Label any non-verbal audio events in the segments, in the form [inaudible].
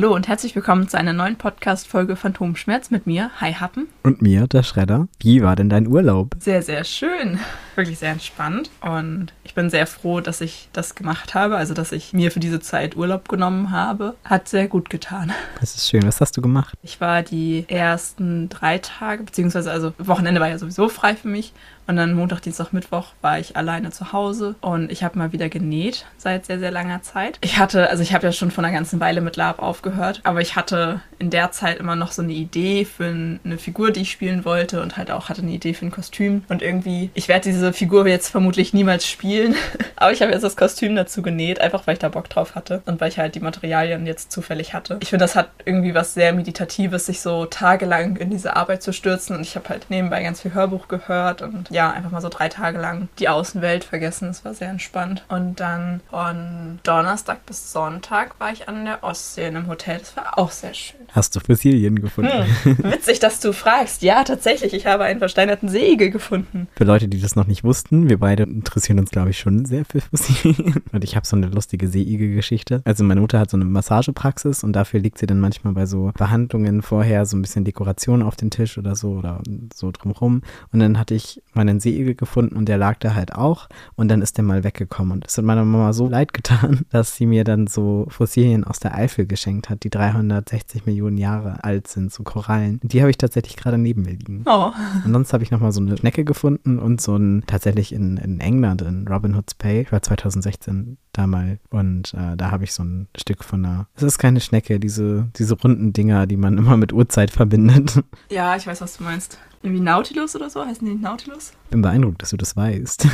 Hallo und herzlich willkommen zu einer neuen Podcast-Folge Phantomschmerz mit mir, Hi Happen. Und mir, der Schredder. Wie war denn dein Urlaub? Sehr, sehr schön. Wirklich sehr entspannt. Und ich bin sehr froh, dass ich das gemacht habe. Also, dass ich mir für diese Zeit Urlaub genommen habe. Hat sehr gut getan. Das ist schön. Was hast du gemacht? Ich war die ersten drei Tage, beziehungsweise, also Wochenende war ja sowieso frei für mich. Und dann Montag, Dienstag, Mittwoch war ich alleine zu Hause und ich habe mal wieder genäht seit sehr, sehr langer Zeit. Ich hatte, also ich habe ja schon von einer ganzen Weile mit Lab aufgehört, aber ich hatte in der Zeit immer noch so eine Idee für eine Figur, die ich spielen wollte und halt auch hatte eine Idee für ein Kostüm. Und irgendwie, ich werde diese Figur jetzt vermutlich niemals spielen, [laughs] aber ich habe jetzt das Kostüm dazu genäht, einfach weil ich da Bock drauf hatte und weil ich halt die Materialien jetzt zufällig hatte. Ich finde, das hat irgendwie was sehr Meditatives, sich so tagelang in diese Arbeit zu stürzen und ich habe halt nebenbei ganz viel Hörbuch gehört und ja, ja, einfach mal so drei Tage lang die Außenwelt vergessen. Es war sehr entspannt. Und dann von Donnerstag bis Sonntag war ich an der Ostsee in einem Hotel. Das war auch sehr schön. Hast du Fossilien gefunden? Hm, witzig, dass du fragst. [laughs] Ja, tatsächlich. Ich habe einen versteinerten Seeigel gefunden. Für Leute, die das noch nicht wussten, wir beide interessieren uns, glaube ich, schon sehr für Fossilien. [laughs] Und ich habe so eine lustige Seeigel-Geschichte. Also meine Mutter hat so eine Massagepraxis und dafür liegt sie dann manchmal bei so Behandlungen vorher so ein bisschen Dekoration auf den Tisch oder so oder so drumherum. Und dann hatte ich meinen Seeigel gefunden und der lag da halt auch. Und dann ist der mal weggekommen. Und es hat meiner Mama so leid getan, [laughs] dass sie mir dann so Fossilien aus der Eifel geschenkt hat, die 360 Millionen Jahre alt sind, so Korallen. Die habe ich tatsächlich gerade neben mir liegen. Oh. Und sonst habe ich nochmal so eine Schnecke gefunden und so ein, tatsächlich in, in England, in Robin Hood's Bay, ich war 2016 da mal und äh, da habe ich so ein Stück von einer, es ist keine Schnecke, diese, diese runden Dinger, die man immer mit Uhrzeit verbindet. [laughs] Ja, ich weiß, was du meinst. Irgendwie Nautilus oder so? Heißen die Nautilus? Bin beeindruckt, dass du das weißt.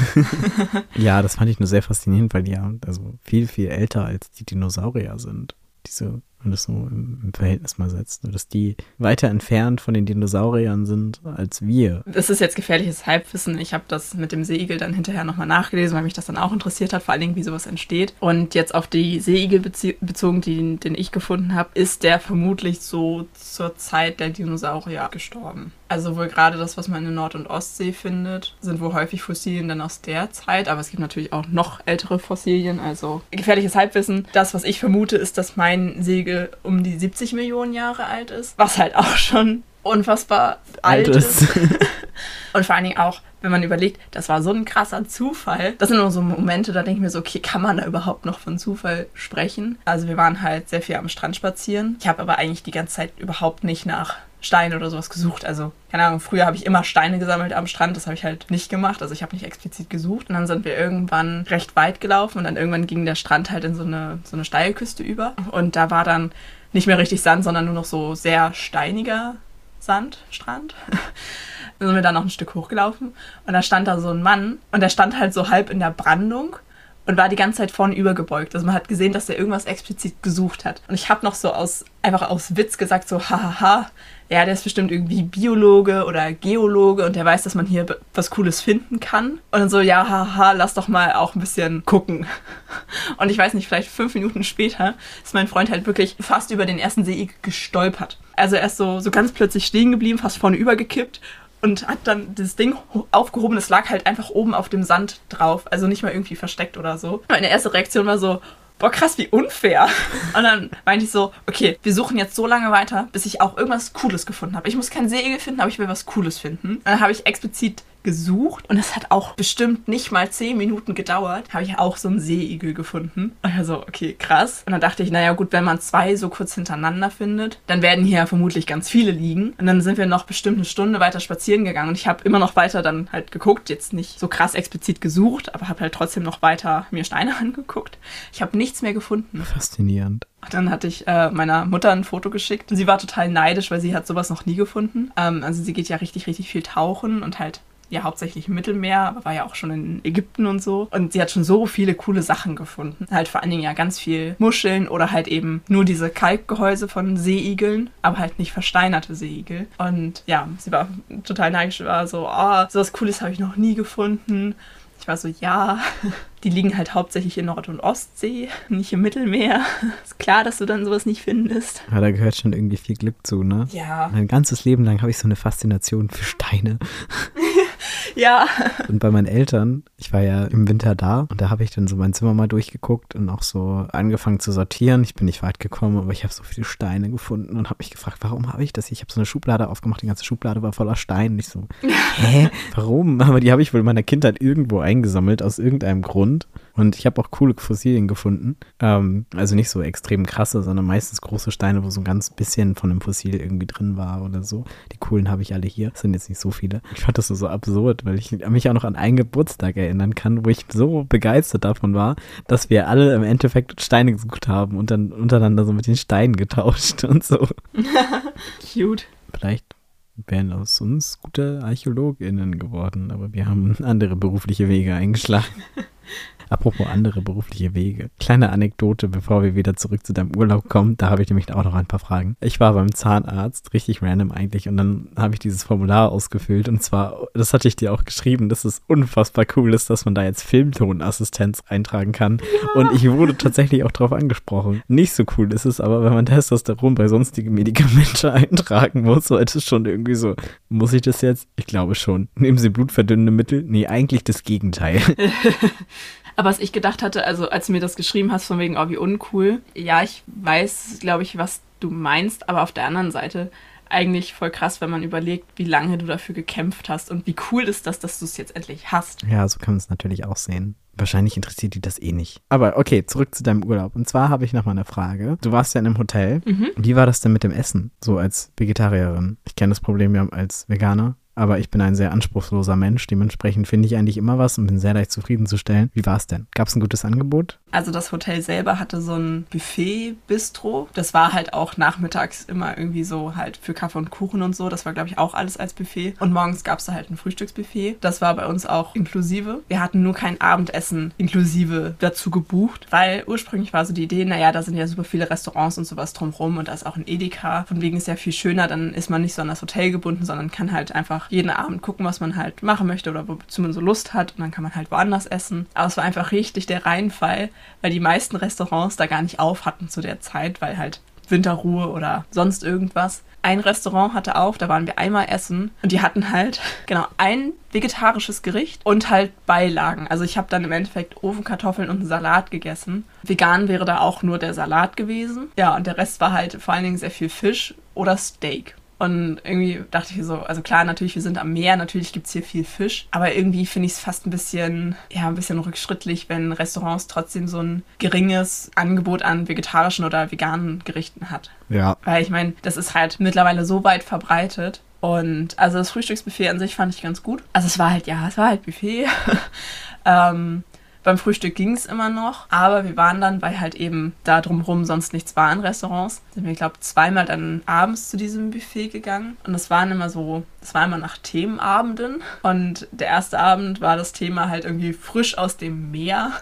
[laughs] ja, das fand ich nur sehr faszinierend, weil die ja also viel, viel älter als die Dinosaurier sind. Diese man das so im, Verhältnis mal setzt, dass die weiter entfernt von den Dinosauriern sind als wir. Das ist jetzt gefährliches Halbwissen. Ich habe das mit dem Seeigel dann hinterher nochmal nachgelesen, weil mich das dann auch interessiert hat, vor allen Dingen, wie sowas entsteht. Und jetzt auf die Seeigel bezogen, die, den ich gefunden habe, ist der vermutlich so zur Zeit der Dinosaurier gestorben. Also wohl gerade das, was man in Nord- und Ostsee findet, sind wohl häufig Fossilien dann aus der Zeit, aber es gibt natürlich auch noch ältere Fossilien, also gefährliches Halbwissen. Das, was ich vermute, ist, dass mein Segel um die 70 Millionen Jahre alt ist, was halt auch schon unfassbar alt, alt ist. [laughs] Und vor allen Dingen auch, wenn man überlegt, das war so ein krasser Zufall. Das sind nur so Momente, da denke ich mir so, okay, kann man da überhaupt noch von Zufall sprechen? Also wir waren halt sehr viel am Strand spazieren. Ich habe aber eigentlich die ganze Zeit überhaupt nicht nach Steine oder sowas gesucht. Also, keine Ahnung, früher habe ich immer Steine gesammelt am Strand, das habe ich halt nicht gemacht. Also ich habe nicht explizit gesucht. Und dann sind wir irgendwann recht weit gelaufen und dann irgendwann ging der Strand halt in so eine, so eine Steilküste über. Und da war dann nicht mehr richtig Sand, sondern nur noch so sehr steiniger Sandstrand. [laughs] dann sind wir da noch ein Stück hochgelaufen und da stand da so ein Mann und der stand halt so halb in der Brandung und war die ganze Zeit vorne übergebeugt. Also man hat gesehen, dass er irgendwas explizit gesucht hat. Und ich habe noch so aus einfach aus Witz gesagt so hahaha, ja, der ist bestimmt irgendwie Biologe oder Geologe und der weiß, dass man hier was Cooles finden kann. Und dann so, ja, haha, lass doch mal auch ein bisschen gucken. [laughs] Und ich weiß nicht, vielleicht fünf Minuten später ist mein Freund halt wirklich fast über den ersten See gestolpert. Also er ist so, so ganz plötzlich stehen geblieben, fast vorne übergekippt und hat dann das Ding aufgehoben. Es lag halt einfach oben auf dem Sand drauf. Also nicht mal irgendwie versteckt oder so. Meine erste Reaktion war so, boah, krass, wie unfair. Und dann meinte ich so, okay, wir suchen jetzt so lange weiter, bis ich auch irgendwas Cooles gefunden habe. Ich muss kein Segel finden, aber ich will was Cooles finden. Und dann habe ich explizit gesucht und es hat auch bestimmt nicht mal zehn Minuten gedauert, habe ich auch so einen Seeigel gefunden. Und also, okay, krass. Und dann dachte ich, naja gut, wenn man zwei so kurz hintereinander findet, dann werden hier vermutlich ganz viele liegen. Und dann sind wir noch bestimmt eine Stunde weiter spazieren gegangen und ich habe immer noch weiter dann halt geguckt, jetzt nicht so krass explizit gesucht, aber habe halt trotzdem noch weiter mir Steine [laughs] angeguckt. Ich habe nichts mehr gefunden. Faszinierend. Dann hatte ich äh, meiner Mutter ein Foto geschickt. Sie war total neidisch, weil sie hat sowas noch nie gefunden. Ähm, also sie geht ja richtig, richtig viel tauchen und halt ja hauptsächlich im Mittelmeer, aber war ja auch schon in Ägypten und so. Und sie hat schon so viele coole Sachen gefunden. Halt vor allen Dingen ja ganz viel Muscheln oder halt eben nur diese Kalkgehäuse von Seeigeln, aber halt nicht versteinerte Seeigel. Und ja, sie war total neidisch, war so, oh, sowas Cooles habe ich noch nie gefunden Ich war so, ja, [laughs] die liegen halt hauptsächlich in Nord- und Ostsee, nicht im Mittelmeer. [laughs] Ist klar, dass du dann sowas nicht findest. Ja, da gehört schon irgendwie viel Glück zu, ne? Ja. Mein ganzes Leben lang habe ich so eine Faszination für Steine. [laughs] Ja. Und bei meinen Eltern, ich war ja im Winter da und da habe ich dann so mein Zimmer mal durchgeguckt und auch so angefangen zu sortieren. Ich bin nicht weit gekommen, aber ich habe so viele Steine gefunden und habe mich gefragt, warum habe ich das? Ich habe so eine Schublade aufgemacht, die ganze Schublade war voller Steine. Ich so, [laughs] hä, warum? Aber die habe ich wohl in meiner Kindheit irgendwo eingesammelt, aus irgendeinem Grund. Und ich habe auch coole Fossilien gefunden. Ähm, also nicht so extrem krasse, sondern meistens große Steine, wo so ein ganz bisschen von einem Fossil irgendwie drin war oder so. Die coolen habe ich alle hier. Das sind jetzt nicht so viele. Ich fand das so, so absurd, weil ich mich auch noch an einen Geburtstag erinnern kann, wo ich so begeistert davon war, dass wir alle im Endeffekt Steine gesucht haben und dann untereinander so mit den Steinen getauscht und so. [laughs] Cute. Vielleicht wären aus uns gute ArchäologInnen geworden, aber wir haben andere berufliche Wege eingeschlagen. [laughs] Apropos andere berufliche Wege. Kleine Anekdote, bevor wir wieder zurück zu deinem Urlaub kommen. Da habe ich nämlich auch noch ein paar Fragen. Ich war beim Zahnarzt, richtig random eigentlich, und dann habe ich dieses Formular ausgefüllt. Und zwar, das hatte ich dir auch geschrieben, dass es unfassbar cool ist, dass man da jetzt Filmtonassistenz eintragen kann. Ja. Und ich wurde tatsächlich auch darauf angesprochen. Nicht so cool ist es aber, wenn man Testosteron bei sonstigen Medikamenten [laughs] eintragen muss. So, es ist schon irgendwie so, muss ich das jetzt? Ich glaube schon. Nehmen Sie blutverdünnende Mittel? Nee, eigentlich das Gegenteil. [laughs] Aber was ich gedacht hatte, also als du mir das geschrieben hast, von wegen, oh, wie uncool. Ja, ich weiß, glaube ich, was du meinst, aber auf der anderen Seite eigentlich voll krass, wenn man überlegt, wie lange du dafür gekämpft hast und wie cool ist das, dass du es jetzt endlich hast. Ja, so kann man es natürlich auch sehen. Wahrscheinlich interessiert die das eh nicht. Aber okay, zurück zu deinem Urlaub. Und zwar habe ich noch mal eine Frage. Du warst ja in einem Hotel. Mhm. Wie war das denn mit dem Essen, so als Vegetarierin? Ich kenne das Problem ja als Veganer. Aber ich bin ein sehr anspruchsloser Mensch. Dementsprechend finde ich eigentlich immer was und bin sehr leicht zufriedenzustellen. Wie war es denn? Gab es ein gutes Angebot? Also das Hotel selber hatte so ein Buffet-Bistro. Das war halt auch nachmittags immer irgendwie so halt für Kaffee und Kuchen und so. Das war, glaube ich, auch alles als Buffet. Und morgens gab es da halt ein Frühstücksbuffet. Das war bei uns auch inklusive. Wir hatten nur kein Abendessen inklusive dazu gebucht, weil ursprünglich war so die Idee, naja, da sind ja super viele Restaurants und sowas drumherum und da ist auch ein Edeka. Von wegen ist ja viel schöner, dann ist man nicht so an das Hotel gebunden, sondern kann halt einfach jeden Abend gucken, was man halt machen möchte oder wozu man so Lust hat und dann kann man halt woanders essen. Aber es war einfach richtig der Reinfall, weil die meisten Restaurants da gar nicht auf hatten zu der Zeit, weil halt Winterruhe oder sonst irgendwas. Ein Restaurant hatte auf, da waren wir einmal essen und die hatten halt [laughs] genau ein vegetarisches Gericht und halt Beilagen. Also ich habe dann im Endeffekt Ofenkartoffeln und einen Salat gegessen. Vegan wäre da auch nur der Salat gewesen. Ja, und der Rest war halt vor allen Dingen sehr viel Fisch oder Steak. Und irgendwie dachte ich so, also klar, natürlich, wir sind am Meer, natürlich gibt es hier viel Fisch, aber irgendwie finde ich es fast ein bisschen, ja, ein bisschen rückschrittlich, wenn Restaurants trotzdem so ein geringes Angebot an vegetarischen oder veganen Gerichten hat. Ja. Weil ich meine, das ist halt mittlerweile so weit verbreitet. Und also das Frühstücksbuffet an sich fand ich ganz gut. Also es war halt, ja, es war halt Buffet. [laughs] ähm, beim Frühstück ging es immer noch, aber wir waren dann, weil halt eben da drumherum sonst nichts war in Restaurants, sind wir, glaube zweimal dann abends zu diesem Buffet gegangen. Und das waren immer so, das war immer nach Themenabenden. Und der erste Abend war das Thema halt irgendwie frisch aus dem Meer.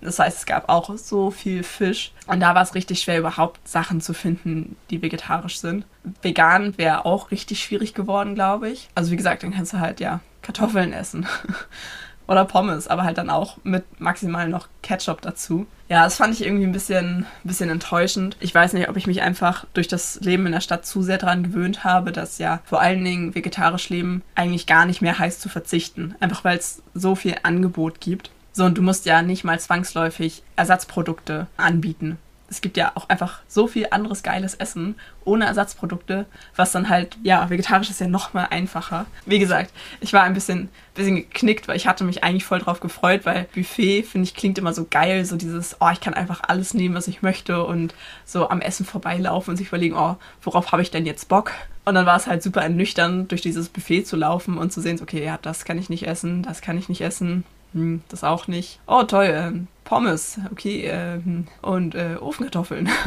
Das heißt, es gab auch so viel Fisch. Und da war es richtig schwer, überhaupt Sachen zu finden, die vegetarisch sind. Vegan wäre auch richtig schwierig geworden, glaube ich. Also wie gesagt, dann kannst du halt ja Kartoffeln essen. [laughs] oder Pommes, aber halt dann auch mit maximal noch Ketchup dazu. Ja, das fand ich irgendwie ein bisschen, bisschen enttäuschend. Ich weiß nicht, ob ich mich einfach durch das Leben in der Stadt zu sehr daran gewöhnt habe, dass ja vor allen Dingen vegetarisch leben eigentlich gar nicht mehr heißt zu verzichten. Einfach weil es so viel Angebot gibt. So, und du musst ja nicht mal zwangsläufig Ersatzprodukte anbieten es gibt ja auch einfach so viel anderes geiles Essen ohne Ersatzprodukte, was dann halt, ja, vegetarisch ist ja noch mal einfacher. Wie gesagt, ich war ein bisschen, bisschen geknickt, weil ich hatte mich eigentlich voll drauf gefreut, weil Buffet, finde ich, klingt immer so geil, so dieses, oh, ich kann einfach alles nehmen, was ich möchte und so am Essen vorbeilaufen und sich überlegen, oh, worauf habe ich denn jetzt Bock? Und dann war es halt super ernüchternd, durch dieses Buffet zu laufen und zu sehen, okay, ja, das kann ich nicht essen, das kann ich nicht essen, hm, das auch nicht. Oh, toll, äh, Pommes, okay, äh, und äh, Ofenkartoffeln. [laughs]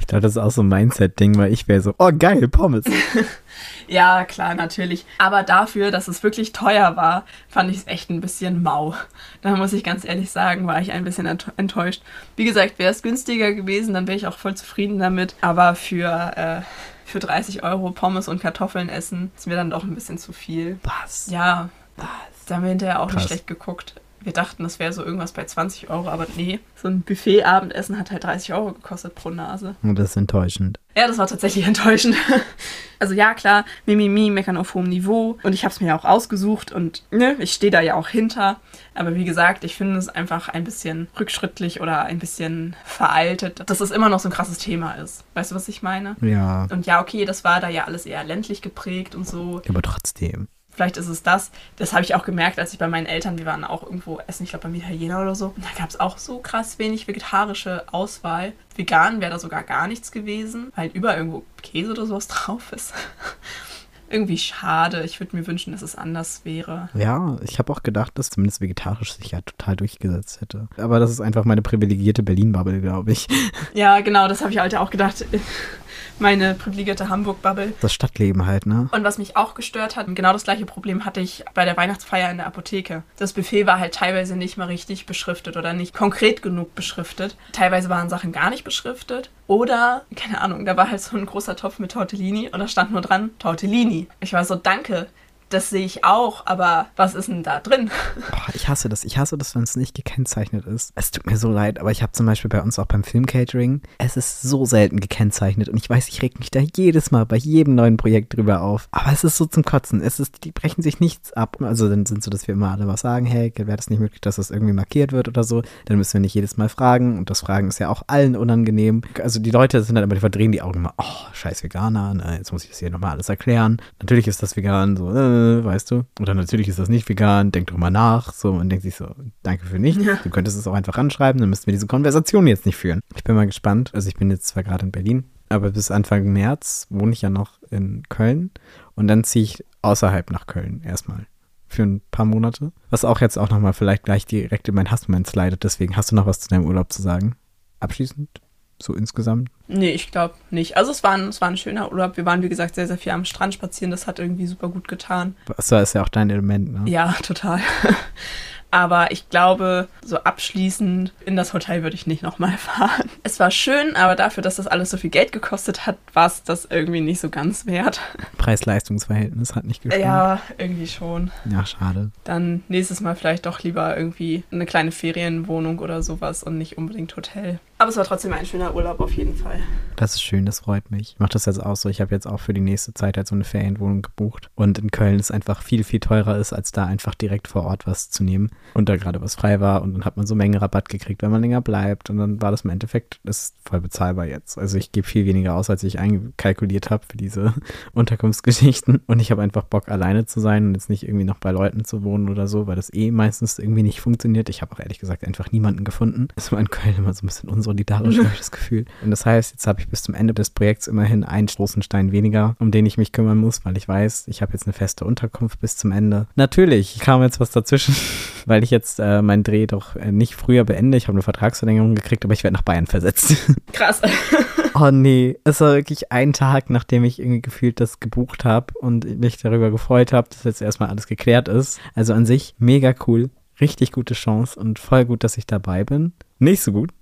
Ich glaube, das ist auch so ein Mindset-Ding, weil ich wäre so, oh geil, Pommes. [laughs] ja, klar, natürlich. Aber dafür, dass es wirklich teuer war, fand ich es echt ein bisschen mau. Da muss ich ganz ehrlich sagen, war ich ein bisschen enttäuscht. Wie gesagt, wäre es günstiger gewesen, dann wäre ich auch voll zufrieden damit. Aber für, äh, für 30 Euro Pommes und Kartoffeln essen ist mir dann doch ein bisschen zu viel. Was? Ja. Was? Da haben wir hinterher auch Krass. nicht schlecht geguckt. Wir dachten, das wäre so irgendwas bei 20 Euro, aber nee. So ein Buffet-Abendessen hat halt 30 Euro gekostet pro Nase. Und das ist enttäuschend. Ja, das war tatsächlich [laughs] enttäuschend. Also ja, klar, Mimimi, meckern auf hohem Niveau. Und ich habe es mir auch ausgesucht und ne, ich stehe da ja auch hinter. Aber wie gesagt, ich finde es einfach ein bisschen rückschrittlich oder ein bisschen veraltet, dass es immer noch so ein krasses Thema ist. Weißt du, was ich meine? Ja. Und ja, okay, das war da ja alles eher ländlich geprägt und so. Aber trotzdem. Vielleicht ist es das. Das habe ich auch gemerkt, als ich bei meinen Eltern, wir waren auch irgendwo essen, ich glaube beim Italiener oder so. Und da gab es auch so krass wenig vegetarische Auswahl. Vegan wäre da sogar gar nichts gewesen, weil überall irgendwo Käse oder sowas [laughs] drauf ist. Irgendwie schade. Ich würde mir wünschen, dass es anders wäre. Ja, ich habe auch gedacht, dass zumindest vegetarisch sich ja total durchgesetzt hätte. Aber das ist einfach meine privilegierte Berlin-Bubble, glaube ich. Ja, genau, das habe ich halt auch gedacht. Meine privilegierte Hamburg-Bubble. Das Stadtleben halt, ne? Und was mich auch gestört hat, genau das gleiche Problem hatte ich bei der Weihnachtsfeier in der Apotheke. Das Buffet war halt teilweise nicht mal richtig beschriftet oder nicht konkret genug beschriftet. Teilweise waren Sachen gar nicht beschriftet. Oder, keine Ahnung, da war halt so ein großer Topf mit Tortellini und da stand nur dran Tortellini. Ich war so, danke, das sehe ich auch, aber was ist denn da drin? [laughs] Oh, ich hasse das. Ich hasse das, wenn es nicht gekennzeichnet ist. Es tut mir so leid, aber ich habe zum Beispiel bei uns auch beim Filmcatering, es ist so selten gekennzeichnet und ich weiß, ich reg mich da jedes Mal bei jedem neuen Projekt drüber auf. Aber es ist so zum Kotzen. Es ist, die brechen sich nichts ab. Also dann sind so, dass wir immer alle was sagen, hey, wäre das nicht möglich, dass das irgendwie markiert wird oder so. Dann müssen wir nicht jedes Mal fragen und das Fragen ist ja auch allen unangenehm. Also die Leute sind dann immer, die verdrehen die Augen immer, oh, scheiß Veganer, ne, jetzt muss ich das hier nochmal alles erklären. Natürlich ist das vegan, so, äh, weißt du? Oder natürlich ist das nicht vegan, denk drüber nach. So, man denkt sich so, danke für nichts. Ja. Du könntest es auch einfach anschreiben, dann müssten wir diese Konversation jetzt nicht führen. Ich bin mal gespannt. Also ich bin jetzt zwar gerade in Berlin, aber bis Anfang März wohne ich ja noch in Köln und dann ziehe ich außerhalb nach Köln erstmal für ein paar Monate. Was auch jetzt auch nochmal vielleicht gleich direkt in meinen Hassmoment slidet. Deswegen hast du noch was zu deinem Urlaub zu sagen? Abschließend? So insgesamt? Nee, ich glaube nicht. Also es war, ein, es war ein schöner Urlaub. Wir waren, wie gesagt, sehr, sehr viel am Strand spazieren. Das hat irgendwie super gut getan. Das ist ja auch dein Element, ne? Ja, [laughs] total. Aber ich glaube, so abschließend in das Hotel würde ich nicht nochmal [laughs] fahren. Es war schön, aber dafür, dass das alles so viel Geld gekostet hat, war es das irgendwie nicht so ganz wert. Preis-Leistungs-Verhältnis hat nicht gestimmt. Ja, irgendwie schon. Ja, schade. Dann nächstes Mal vielleicht doch lieber irgendwie eine kleine Ferienwohnung oder sowas und nicht unbedingt Hotel. Aber es war trotzdem ein schöner Urlaub auf jeden Fall. Das ist schön, das freut mich. Ich mache das jetzt auch so. Ich habe jetzt auch für die nächste Zeit halt so eine Ferienwohnung gebucht. Und in Köln ist einfach viel, viel teurer ist, als da einfach direkt vor Ort was zu nehmen. Und da gerade was frei war. Und dann hat man so Menge Rabatt gekriegt, wenn man länger bleibt. Und dann war das im Endeffekt, ist voll bezahlbar jetzt. Also ich gebe viel weniger aus, als ich einkalkuliert habe für diese [laughs] Unterkunftsgeschichten. Und ich habe einfach Bock, alleine zu sein und jetzt nicht irgendwie noch bei Leuten zu wohnen oder so, weil das eh meistens irgendwie nicht funktioniert. Ich habe auch ehrlich gesagt einfach niemanden gefunden. Das war in Köln immer so ein bisschen unsolidarisch solidarisch, habe ich das Gefühl. Und das heißt, jetzt habe ich bis zum Ende des Projekts immerhin einen großen Stein weniger, um den ich mich kümmern muss, weil ich weiß, ich habe jetzt eine feste Unterkunft bis zum Ende. Natürlich kam jetzt was dazwischen, [laughs] weil ich jetzt äh, meinen Dreh doch äh, nicht früher beende. Ich habe eine Vertragsverlängerung gekriegt, aber ich werde nach Bayern versetzt. [laughs] Krass. [laughs] oh nee, es war wirklich ein Tag, nachdem ich irgendwie gefühlt das gebucht habe und mich darüber gefreut habe, dass jetzt erstmal alles geklärt ist. Also an sich mega cool richtig gute Chance und voll gut, dass ich dabei bin. Nicht so gut,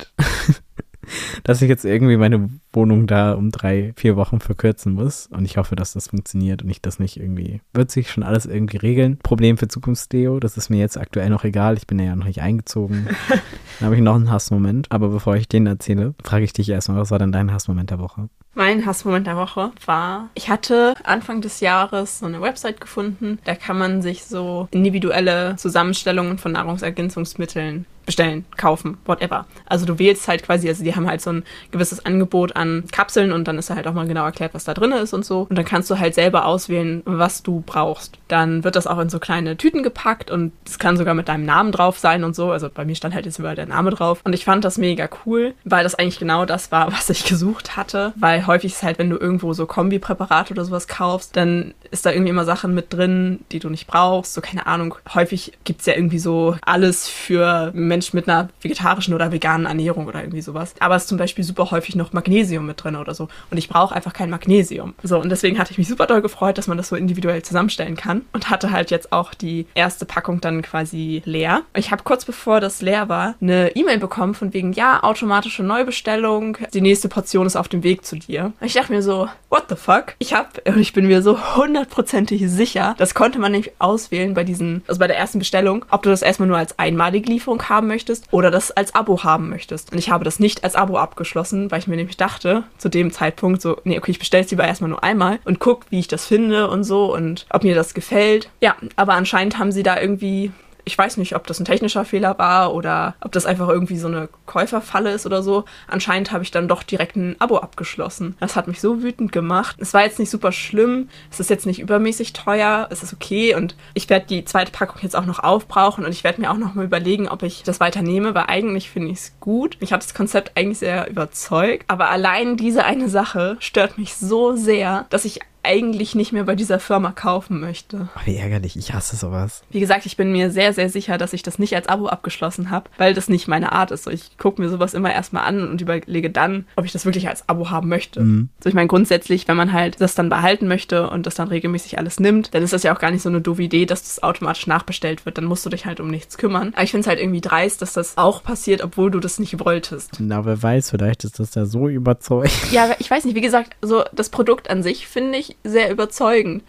[laughs] dass ich jetzt irgendwie meine Wohnung da um drei, vier Wochen verkürzen muss. Und ich hoffe, dass das funktioniert und ich das nicht irgendwie, wird sich schon alles irgendwie regeln. Problem für Zukunftsdeo, das ist mir jetzt aktuell noch egal. Ich bin ja noch nicht eingezogen. [laughs] Dann habe ich noch einen Hassmoment. Aber bevor ich den erzähle, frage ich dich erstmal, was war denn dein Hassmoment der Woche? Mein Hassmoment der Woche war, ich hatte Anfang des Jahres so eine Website gefunden, da kann man sich so individuelle Zusammenstellungen von Nahrungsergänzungsmitteln bestellen, kaufen, whatever. Also du wählst halt quasi, also die haben halt so ein gewisses Angebot an Kapseln und dann ist da halt auch mal genau erklärt, was da drin ist und so. Und dann kannst du halt selber auswählen, was du brauchst. Dann wird das auch in so kleine Tüten gepackt und es kann sogar mit deinem Namen drauf sein und so. Also bei mir stand halt jetzt überall der Name drauf. Und ich fand das mega cool, weil das eigentlich genau das war, [laughs] was ich gesucht hatte. Weil häufig ist halt, wenn du irgendwo so Kombipräparate oder sowas kaufst, dann ist da irgendwie immer Sachen mit drin, die du nicht brauchst. So, keine Ahnung. Häufig gibt es ja irgendwie so alles für Menschen mit einer vegetarischen oder veganen Ernährung oder irgendwie sowas. Aber es ist zum Beispiel super häufig noch Magnesium mit drin oder so. Und ich brauche einfach kein Magnesium. So, und deswegen hatte ich mich super doll gefreut, dass man das so individuell zusammenstellen kann. Und hatte halt jetzt auch die erste Packung dann quasi leer. Ich habe kurz bevor das leer war, eine E-Mail bekommen von wegen, ja, automatische Neubestellung, die nächste Portion ist auf dem Weg zu dir. Und ich dachte mir so, what the fuck? Ich habe, und ich bin mir so hundertprozentig sicher, das konnte man nicht auswählen bei diesen, also bei der ersten Bestellung, ob du das erstmal nur als einmalige Lieferung haben möchtest oder das als Abo haben möchtest. Und ich habe das nicht als Abo abgeschlossen, weil ich mir nämlich dachte, zu dem Zeitpunkt so, nee, okay, ich bestelle es lieber erstmal nur einmal und guck, wie ich das finde und so und ob mir das gefällt. Ja, aber anscheinend haben sie da irgendwie ich weiß nicht, ob das ein technischer Fehler war oder ob das einfach irgendwie so eine Käuferfalle ist oder so. Anscheinend habe ich dann doch direkt ein Abo abgeschlossen. Das hat mich so wütend gemacht. Es war jetzt nicht super schlimm. Es ist jetzt nicht übermäßig teuer. Es ist okay und ich werde die zweite Packung jetzt auch noch aufbrauchen und ich werde mir auch noch mal überlegen, ob ich das weiter nehme, weil eigentlich finde ich es gut. Mich hat das Konzept eigentlich sehr überzeugt. Aber allein diese eine Sache stört mich so sehr, dass ich eigentlich nicht mehr bei dieser Firma kaufen möchte. Oh, wie ärgerlich, ich hasse sowas. Wie gesagt, ich bin mir sehr, sehr sicher, dass ich das nicht als Abo abgeschlossen habe, weil das nicht meine Art ist. So, ich gucke mir sowas immer erstmal an und überlege dann, ob ich das wirklich als Abo haben möchte. Mhm. So, ich meine, grundsätzlich, wenn man halt das dann behalten möchte und das dann regelmäßig alles nimmt, dann ist das ja auch gar nicht so eine doofe Idee, dass das automatisch nachbestellt wird. Dann musst du dich halt um nichts kümmern. Aber ich finde es halt irgendwie dreist, dass das auch passiert, obwohl du das nicht wolltest. Na, wer weiß, vielleicht ist das ja so überzeugt. Ja, ich weiß nicht, wie gesagt, so das Produkt an sich finde ich sehr überzeugend.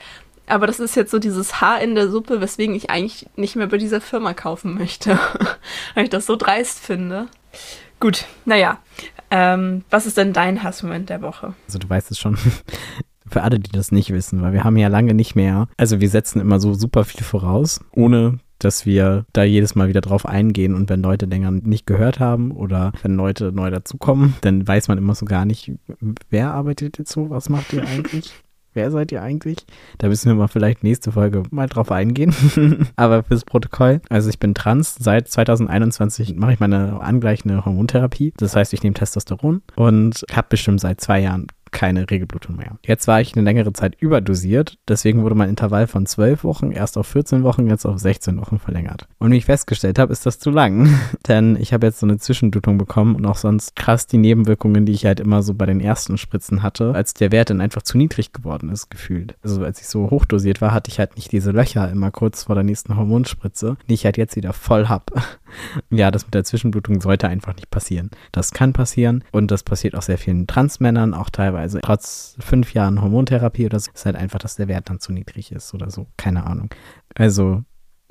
Aber das ist jetzt so dieses Haar in der Suppe, weswegen ich eigentlich nicht mehr bei dieser Firma kaufen möchte. [laughs] Weil ich das so dreist finde. Gut, naja. Ähm, was ist denn dein Hassmoment der Woche? Also du weißt es schon. [laughs] Für alle, die das nicht wissen, weil wir haben ja lange nicht mehr. Also wir setzen immer so super viel voraus, ohne dass wir da jedes Mal wieder drauf eingehen und wenn Leute länger nicht gehört haben oder wenn Leute neu dazukommen, dann weiß man immer so gar nicht, wer arbeitet jetzt so, was macht ihr [laughs] eigentlich? Wer seid ihr eigentlich? Da müssen wir mal vielleicht nächste Folge mal drauf eingehen. [laughs] Aber fürs Protokoll. Also ich bin trans. Seit 2021 mache ich meine angleichende Hormontherapie. Das heißt, ich nehme Testosteron und habe bestimmt seit zwei Jahren keine Regelblutung mehr. Jetzt war ich eine längere Zeit überdosiert, deswegen wurde mein Intervall von 12 Wochen erst auf 14 Wochen, jetzt auf 16 Wochen verlängert. Und wie ich festgestellt habe, ist das zu lang, [laughs] denn ich habe jetzt so eine Zwischenblutung bekommen und auch sonst krass die Nebenwirkungen, die ich halt immer so bei den ersten Spritzen hatte, als der Wert dann einfach zu niedrig geworden ist, gefühlt. Also als ich so hochdosiert war, hatte ich halt nicht diese Löcher immer kurz vor der nächsten Hormonspritze, die ich halt jetzt wieder voll hab. Ja, das mit der Zwischenblutung sollte einfach nicht passieren. Das kann passieren und das passiert auch sehr vielen Transmännern, auch teilweise trotz fünf Jahren Hormontherapie oder so, ist halt einfach, dass der Wert dann zu niedrig ist oder so. Keine Ahnung. Also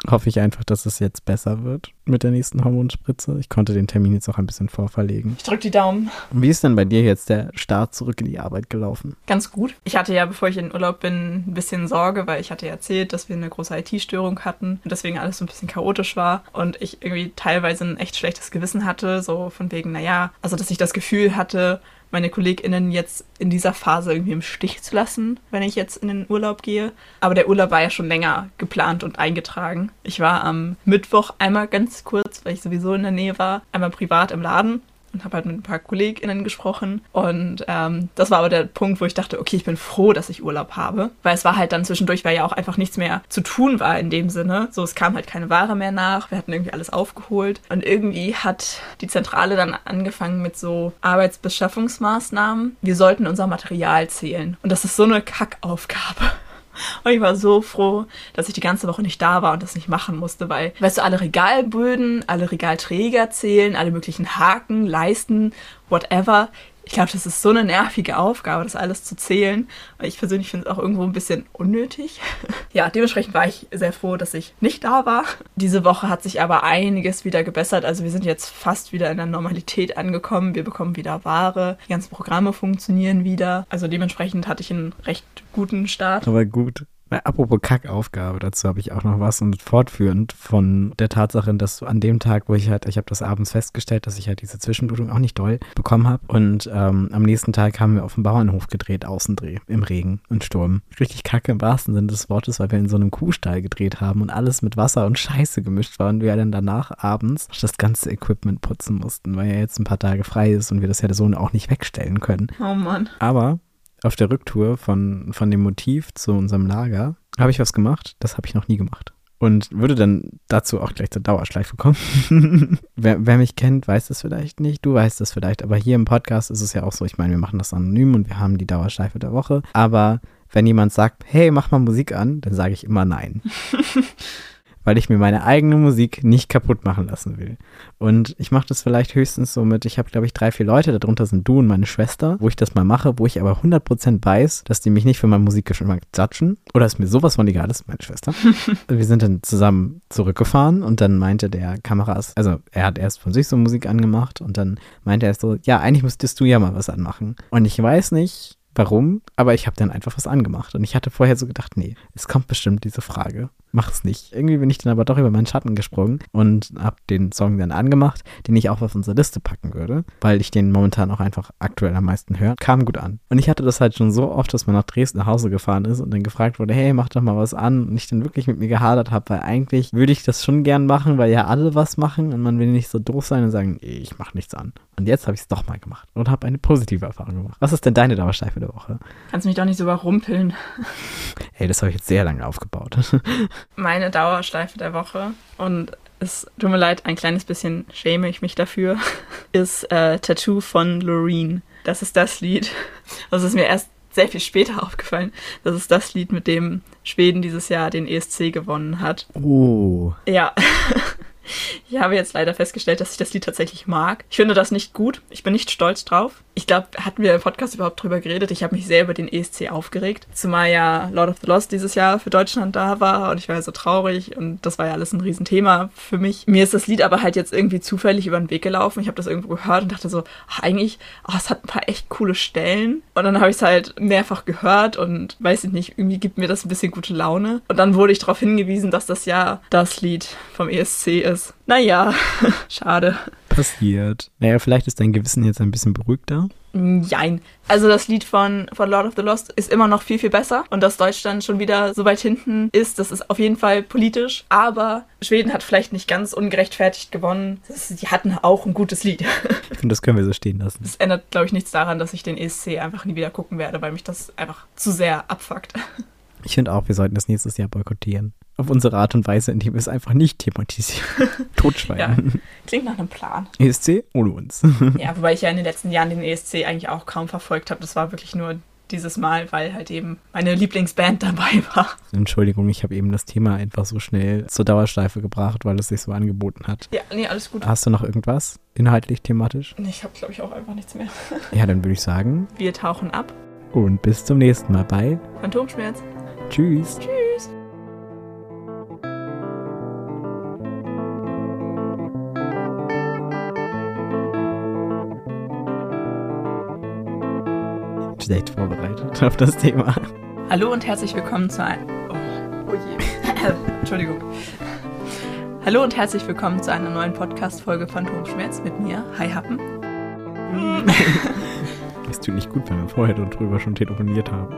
hoffe ich einfach, dass es jetzt besser wird mit der nächsten Hormonspritze. Ich konnte den Termin jetzt auch ein bisschen vorverlegen. Ich drücke die Daumen. Wie ist denn bei dir jetzt der Start zurück in die Arbeit gelaufen? Ganz gut. Ich hatte ja, bevor ich in Urlaub bin, ein bisschen Sorge, weil ich hatte ja erzählt, dass wir eine große IT-Störung hatten und deswegen alles so ein bisschen chaotisch war und ich irgendwie teilweise ein echt schlechtes Gewissen hatte, so von wegen, naja, also dass ich das Gefühl hatte, meine KollegInnen jetzt in dieser Phase irgendwie im Stich zu lassen, wenn ich jetzt in den Urlaub gehe. Aber der Urlaub war ja schon länger geplant und eingetragen. Ich war am Mittwoch einmal ganz kurz, weil ich sowieso in der Nähe war, einmal privat im Laden und habe halt mit ein paar KollegInnen gesprochen. Und ähm, das war aber der Punkt, wo ich dachte, okay, ich bin froh, dass ich Urlaub habe. Weil es war halt dann zwischendurch, weil ja auch einfach nichts mehr zu tun war in dem Sinne. So, es kam halt keine Ware mehr nach. Wir hatten irgendwie alles aufgeholt. Und irgendwie hat die Zentrale dann angefangen mit so Arbeitsbeschaffungsmaßnahmen. Wir sollten unser Material zählen. Und das ist so eine Kackaufgabe. [laughs] Und ich war so froh, dass ich die ganze Woche nicht da war und das nicht machen musste, weil, weißt du, alle Regalböden, alle Regalträger zählen, alle möglichen Haken, Leisten, whatever. Ich glaube, das ist so eine nervige Aufgabe, das alles zu zählen. Ich persönlich finde es auch irgendwo ein bisschen unnötig. [laughs] ja, dementsprechend war ich sehr froh, dass ich nicht da war. Diese Woche hat sich aber einiges wieder gebessert. Also wir sind jetzt fast wieder in der Normalität angekommen. Wir bekommen wieder Ware. Die ganzen Programme funktionieren wieder. Also dementsprechend hatte ich einen recht guten Start. Aber gut. Apropos Kackaufgabe, dazu habe ich auch noch was und fortführend von der Tatsache, dass an dem Tag, wo ich halt, ich habe das abends festgestellt, dass ich halt diese Zwischenblutung auch nicht doll bekommen habe und ähm, am nächsten Tag haben wir auf dem Bauernhof gedreht, Außendreh, im Regen und Sturm. Richtig kacke im wahrsten Sinne des Wortes, weil wir in so einem Kuhstall gedreht haben und alles mit Wasser und Scheiße gemischt war und wir dann danach abends das ganze Equipment putzen mussten, weil ja jetzt ein paar Tage frei ist und wir das ja so auch nicht wegstellen können. Oh Mann. Aber auf der Rücktour von, von dem Motiv zu unserem Lager habe ich was gemacht, das habe ich noch nie gemacht. und würde dann dazu auch gleich zur Dauerschleife kommen. [laughs] wer, wer, mich kennt, weiß das vielleicht nicht, du weißt das vielleicht, aber hier im Podcast ist es ja auch so, ich meine, wir machen das anonym und wir haben die Dauerschleife der Woche, aber wenn jemand sagt, hey, mach mal Musik an, dann sage ich immer nein. [laughs] weil ich mir meine eigene Musik nicht kaputt machen lassen will. Und ich mache das vielleicht höchstens so mit, ich habe glaube ich drei, vier Leute, darunter sind du und meine Schwester, wo ich das mal mache, wo ich aber 100% weiß, dass die mich nicht für meinen Musikgeschmack judgen. Oder ist mir sowas von egal ist, meine Schwester. [laughs] Wir sind dann zusammen zurückgefahren und dann meinte der Kameras, also er hat erst von sich so Musik angemacht und dann meinte er so, ja, eigentlich müsstest du ja mal was anmachen. Und ich weiß nicht, warum, aber ich habe dann einfach was angemacht. Und ich hatte vorher so gedacht, nee, es kommt bestimmt diese Frage mach's nicht. Irgendwie bin ich dann aber doch über meinen Schatten gesprungen und hab den Song dann angemacht, den ich auch auf unsere Liste packen würde, weil ich den momentan auch einfach aktuell am meisten höre. Kam gut an. Und ich hatte das halt schon so oft, dass man nach Dresden nach Hause gefahren ist und dann gefragt wurde, hey, mach doch mal was an und ich dann wirklich mit mir gehadert habe, weil eigentlich würde ich das schon gern machen, weil ja alle was machen und man will nicht so doof sein und sagen, ich mach nichts an. Und jetzt habe ich es doch mal gemacht und habe eine positive Erfahrung gemacht. Was ist denn deine Dauerschleife der Woche? Kannst mich doch nicht so überrumpeln. [laughs] Hey, das habe ich jetzt sehr lange aufgebaut. [laughs] Meine Dauerschleife der Woche und es tut mir leid, ein kleines bisschen schäme ich mich dafür, [laughs] ist äh, Tattoo von Loreen. Das ist das Lied. Das ist mir erst sehr viel später [laughs] aufgefallen. Das ist das Lied, mit dem Schweden dieses Jahr den ESC gewonnen hat. Oh. Ja. [laughs] Ich habe jetzt leider festgestellt, dass ich das Lied tatsächlich mag. Ich finde das nicht gut. Ich bin nicht stolz drauf. Ich glaube, hatten wir im Podcast überhaupt drüber geredet. Ich habe mich sehr über den ESC aufgeregt. Zumal ja Lord of the Lost dieses Jahr für Deutschland da war und ich war ja so traurig und das war ja alles ein Riesenthema für mich. Mir ist das Lied aber halt jetzt irgendwie zufällig über den Weg gelaufen. Ich habe das irgendwo gehört und dachte so, ach, eigentlich, oh, es hat ein paar echt coole Stellen. Und dann habe ich es halt mehrfach gehört und weiß ich nicht, irgendwie gibt mir das ein bisschen gute Laune. Und dann wurde ich darauf hingewiesen, dass das ja das Lied vom ESC ist. Naja, [laughs] schade. Passiert. Naja, vielleicht ist dein Gewissen jetzt ein bisschen beruhigter. Jein. Also das Lied von, von Lord of the Lost ist immer noch viel, viel besser. Und dass Deutschland schon wieder so weit hinten ist, das ist auf jeden Fall politisch. Aber Schweden hat vielleicht nicht ganz ungerechtfertigt gewonnen. Sie hatten auch ein gutes Lied. Ich finde, das können wir so stehen lassen. Das ändert, glaube ich, nichts daran, dass ich den ESC einfach nie wieder gucken werde, weil mich das einfach zu sehr abfuckt. Ich finde auch, wir sollten das nächstes Jahr boykottieren. Auf unsere Art und Weise, indem wir es einfach nicht thematisieren. [laughs] Totschweigen. Ja, klingt nach einem Plan. ESC ohne uns. ja, wobei ich ja in den letzten Jahren den ESC eigentlich auch kaum verfolgt habe. Das war wirklich nur dieses Mal, weil halt eben meine Lieblingsband dabei war. Entschuldigung, ich habe eben das Thema einfach so schnell zur Dauerschleife gebracht, weil es sich so angeboten hat. Ja, nee, alles gut. Hast du noch irgendwas inhaltlich, thematisch? Ich habe, glaube ich, auch einfach nichts mehr. [laughs] ja, dann würde ich sagen. Wir tauchen ab. Und bis zum nächsten Mal bei Phantomschmerz. Tschüss. Tschüss. Schlecht vorbereitet auf das Thema. Hallo und herzlich willkommen zu einem. Oh, oh je. [laughs] Entschuldigung. Hallo und herzlich willkommen zu einer neuen Podcast-Folge Phantomschmerz mit mir. Hi Happen. [laughs] Es tut nicht gut, wenn wir vorher darüber schon telefoniert haben.